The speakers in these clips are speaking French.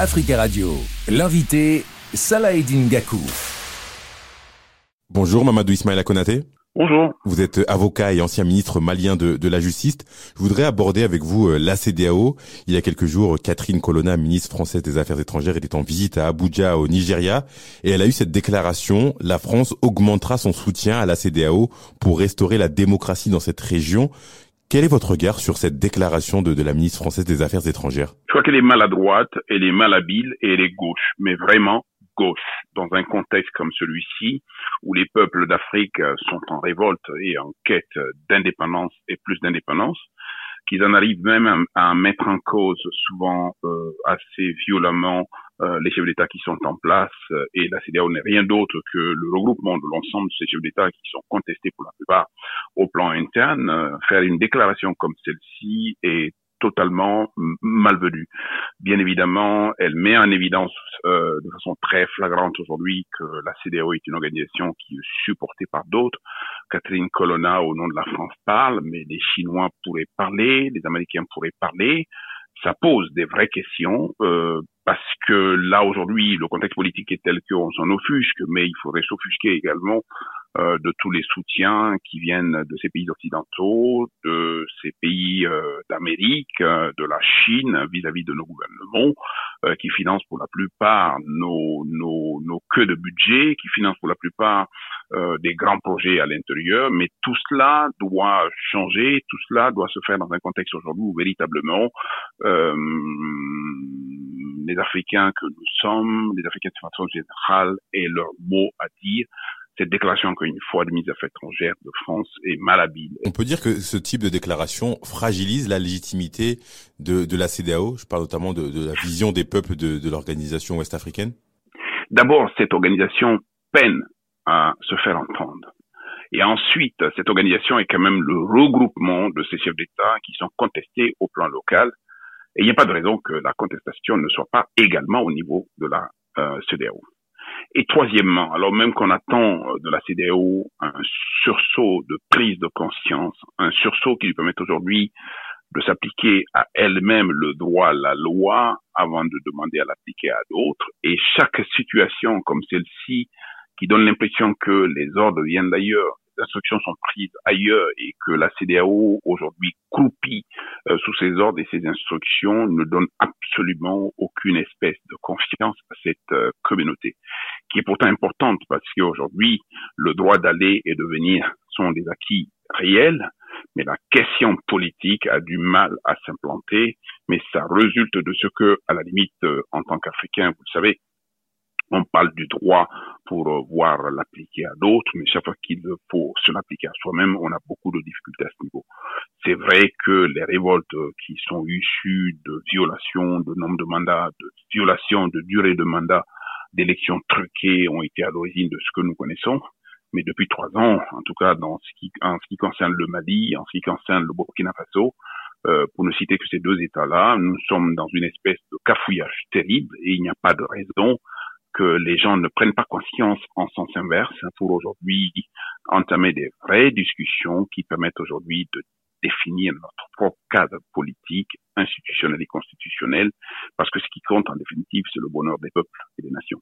Africa Radio. L'invité, Salah Gakou. Bonjour Mamadou Ismaïla Konaté. Bonjour. Vous êtes avocat et ancien ministre malien de, la Justice. Je voudrais aborder avec vous euh, la CDAO. Il y a quelques jours, Catherine Colonna, ministre française des Affaires étrangères, était en visite à Abuja, au Nigeria, et elle a eu cette déclaration. La France augmentera son soutien à la CDAO pour restaurer la démocratie dans cette région. Quel est votre regard sur cette déclaration de, la ministre française des Affaires étrangères? Je crois qu'elle est maladroite, elle est malhabile et elle est gauche. Mais vraiment, gauche dans un contexte comme celui-ci où les peuples d'Afrique sont en révolte et en quête d'indépendance et plus d'indépendance, qu'ils en arrivent même à, mettre en cause souvent euh, assez violemment euh, les chefs d'État qui sont en place et la CDAO n'est rien d'autre que le regroupement de l'ensemble de ces chefs d'État qui sont contestés pour la plupart au plan interne. Euh, faire une déclaration comme celle-ci est totalement malvenue. Bien évidemment, elle met en évidence euh, de façon très flagrante aujourd'hui que la CDAO est une organisation qui est supportée par d'autres. Catherine Colonna, au nom de la France, parle, mais les Chinois pourraient parler, les Américains pourraient parler. Ça pose des vraies questions euh, parce que là aujourd'hui, le contexte politique est tel qu'on s'en offusque, mais il faudrait s'offusquer également de tous les soutiens qui viennent de ces pays occidentaux, de ces pays euh, d'Amérique, euh, de la Chine vis-à-vis de nos gouvernements, qui financent pour la plupart nos, nos, nos queues de budget, qui financent pour la plupart des grands projets à l'intérieur. Mais tout cela doit changer, tout cela doit se faire dans un contexte aujourd'hui où véritablement les Africains que nous sommes, les Africains de façon générale, aient leur mot à dire cette déclaration, encore une fois, de mise affaires étrangères de France est malhabile. On peut dire que ce type de déclaration fragilise la légitimité de, de la CDAO. Je parle notamment de, de la vision des peuples de, de l'organisation ouest-africaine. D'abord, cette organisation peine à se faire entendre. Et ensuite, cette organisation est quand même le regroupement de ces chefs d'État qui sont contestés au plan local. Et il n'y a pas de raison que la contestation ne soit pas également au niveau de la euh, CDAO. Et troisièmement, alors même qu'on attend euh, de la CDAO un sursaut de prise de conscience, un sursaut qui lui permet aujourd'hui de s'appliquer à elle-même le droit, la loi, avant de demander à l'appliquer à d'autres. Et chaque situation comme celle-ci, qui donne l'impression que les ordres viennent d'ailleurs, instructions sont prises ailleurs et que la CDAO aujourd'hui croupit euh, sous ses ordres et ses instructions ne donne absolument aucune espèce de confiance à cette euh, communauté, qui est pourtant importante parce qu'aujourd'hui, le droit d'aller et de venir sont des acquis réels, mais la question politique a du mal à s'implanter, mais ça résulte de ce que, à la limite, euh, en tant qu'Africain, vous le savez, on parle du droit pour euh, voir l'appliquer à d'autres, mais chaque fois qu'il faut se l'appliquer à soi-même, on a beaucoup de difficultés à ce niveau. C'est vrai que les révoltes qui sont issues de violations de nombre de mandats, de violations de durée de mandat, d'élections truquées ont été à l'origine de ce que nous connaissons. Mais depuis trois ans, en tout cas dans ce qui, en ce qui concerne le Mali, en ce qui concerne le Burkina Faso, euh, pour ne citer que ces deux États-là, nous sommes dans une espèce de cafouillage terrible et il n'y a pas de raison que les gens ne prennent pas conscience en sens inverse pour aujourd'hui entamer des vraies discussions qui permettent aujourd'hui de définir notre propre cadre politique, institutionnel et constitutionnel, parce que ce qui compte en définitive, c'est le bonheur des peuples et des nations.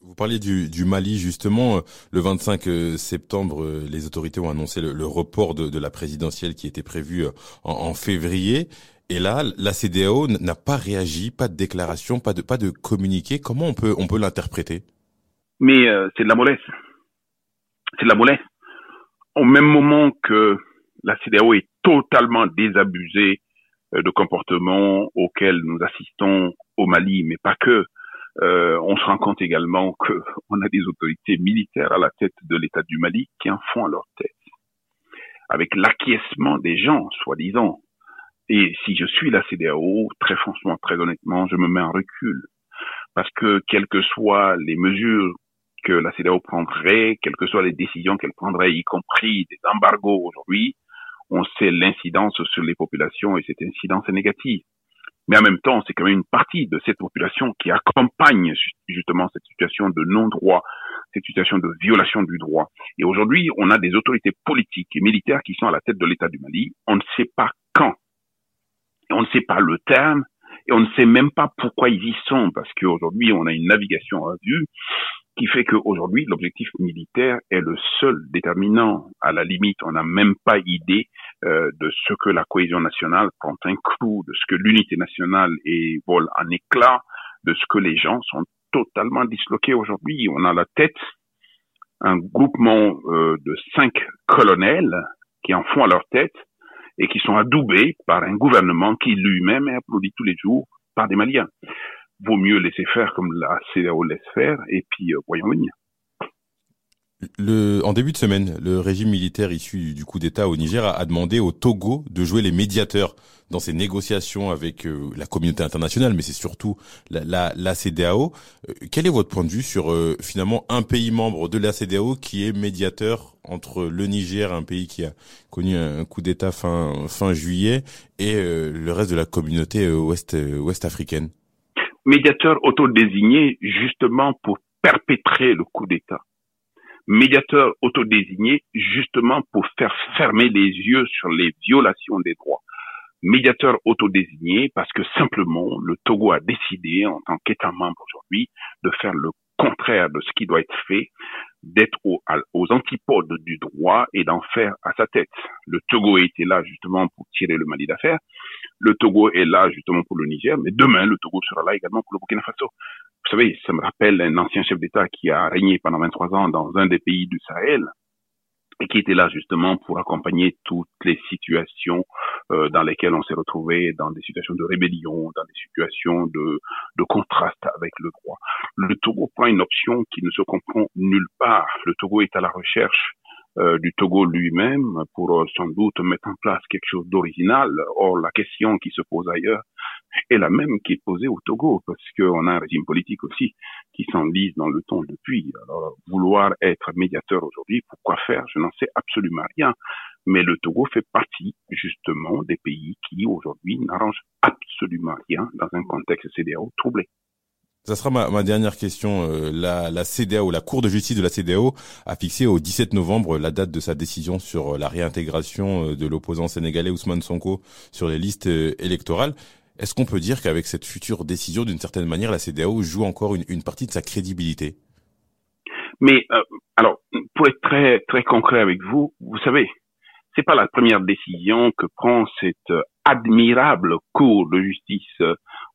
Vous parliez du, Mali justement. Le 25 euh, septembre, euh, les autorités ont annoncé le, report de, la présidentielle qui était prévue euh, en février. Et là, la CDAO n'a pas réagi, pas de déclaration, pas de, pas de communiqué. Comment on peut, on peut l'interpréter? Mais euh, c'est de la mollesse. C'est de la mollesse. Au même moment que la CDAO est totalement désabusée euh, de comportements auxquels nous assistons au Mali, mais pas que. Euh, on se rend compte également qu'on a des autorités militaires à la tête de l'État du Mali qui en font à leur tête, avec l'acquiescement des gens, soi-disant, et si je suis la CDAO, très franchement, très honnêtement, je me mets en recul. Parce que quelles que soient les mesures que la CDAO prendrait, quelles que soient les décisions qu'elle prendrait, y compris des embargos aujourd'hui, on sait l'incidence sur les populations et cette incidence est négative. Mais en même temps, c'est quand même une partie de cette population qui accompagne justement cette situation de non-droit, cette situation de violation du droit. Et aujourd'hui, on a des autorités politiques et militaires qui sont à la tête de l'État du Mali. On ne sait pas quand on ne sait pas le terme Et on ne sait même pas pourquoi ils y sont, parce qu'aujourd'hui, on a une navigation à vue qui fait qu'aujourd'hui, l'objectif militaire est le seul déterminant. À la limite, on n'a même pas idée euh, de ce que la cohésion nationale prend un coup, de ce que l'unité nationale est, vole en éclat, de ce que les gens sont totalement disloqués aujourd'hui. On a la tête un groupement euh, de cinq colonels qui en font à leur tête et qui sont adoubés par un gouvernement qui lui-même est applaudi tous les jours par des Maliens. Vaut mieux laisser faire comme la CDAO laisse faire et puis euh, voyons venir. Le, en début de semaine, le régime militaire issu du coup d'État au Niger a, demandé au Togo de jouer les médiateurs dans ses négociations avec euh, la communauté internationale, mais c'est surtout la, la, CDAO. Euh, quel est votre point de vue sur euh, finalement un pays membre de la CDAO qui est médiateur entre le Niger, un pays qui a connu un coup d'État fin fin juillet, et le reste de la communauté ouest ouest africaine Médiateur autodésigné justement pour perpétrer le coup d'État médiateur autodésigné justement pour faire fermer les yeux sur les violations des droits. Médiateur autodésigné parce que simplement le Togo a décidé en tant qu'État membre aujourd'hui de faire le contraire de ce qui doit être fait, d'être aux, antipodes du droit et d'en faire à sa tête. Le Togo était là justement pour tirer le Mali d'affaires. Le Togo est là justement pour le Niger, mais demain le Togo sera là également pour le Burkina Faso. Vous savez, ça me rappelle un ancien chef d'État qui a régné pendant 23 ans dans un des pays du Sahel et qui était là justement pour accompagner toutes les situations euh, dans lesquelles on s'est retrouvé, dans des situations de rébellion, dans des situations de, de contraste avec le droit. Le Togo prend une option qui ne se comprend nulle part. Le Togo est à la recherche euh, du Togo lui-même pour euh, sans doute mettre en place quelque chose d'original. Or, la question qui se pose ailleurs est la même qui est posée au Togo, parce qu'on a un régime politique aussi qui s'enlise dans le temps depuis. Alors, vouloir être médiateur aujourd'hui, pourquoi faire? Je n'en sais absolument rien. Mais le Togo fait partie justement des pays qui aujourd'hui n'arrangent absolument rien dans un contexte CDAO troublé. Ça sera ma, dernière question. Euh, la, la CDAO, la Cour de justice de la CDAO a fixé au 17 novembre la date de sa décision sur euh, la réintégration euh, de l'opposant sénégalais Ousmane Sonko sur les listes électorales. Est-ce qu'on peut dire qu'avec cette future décision, d'une certaine manière, la CDAO joue encore une, partie de sa crédibilité? Mais alors, pour être très très concret avec vous, vous savez, c'est pas la première décision que prend cette admirable Cour de justice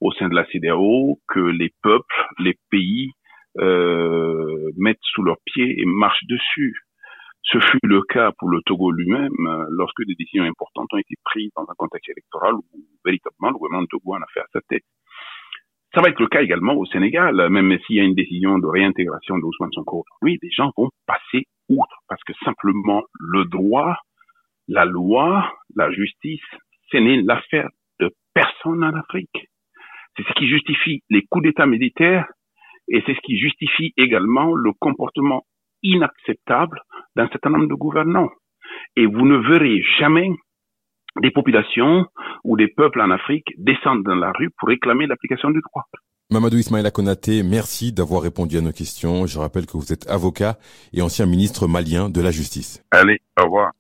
au sein de la CDAO que les peuples, les pays euh, mettent sous leurs pieds et marchent dessus. Ce fut le cas pour le Togo lui-même lorsque des décisions importantes ont été prises dans un contexte électoral où véritablement le gouvernement de Togo en a fait à sa tête. Ça va être le cas également au Sénégal, même s'il y a une décision de réintégration de Ousmane Sonko. Oui, des gens vont passer outre parce que simplement le droit, la loi, la justice, ce n'est l'affaire de personne en Afrique. C'est ce qui justifie les coups d'État militaires et c'est ce qui justifie également le comportement inacceptable d'un certain nombre de gouvernants. Et vous ne verrez jamais des populations ou des peuples en Afrique descendre dans la rue pour réclamer l'application du droit. Mamadou Ismaïla Konaté, merci d'avoir répondu à nos questions. Je rappelle que vous êtes avocat et ancien ministre malien de la Justice. Allez, au revoir.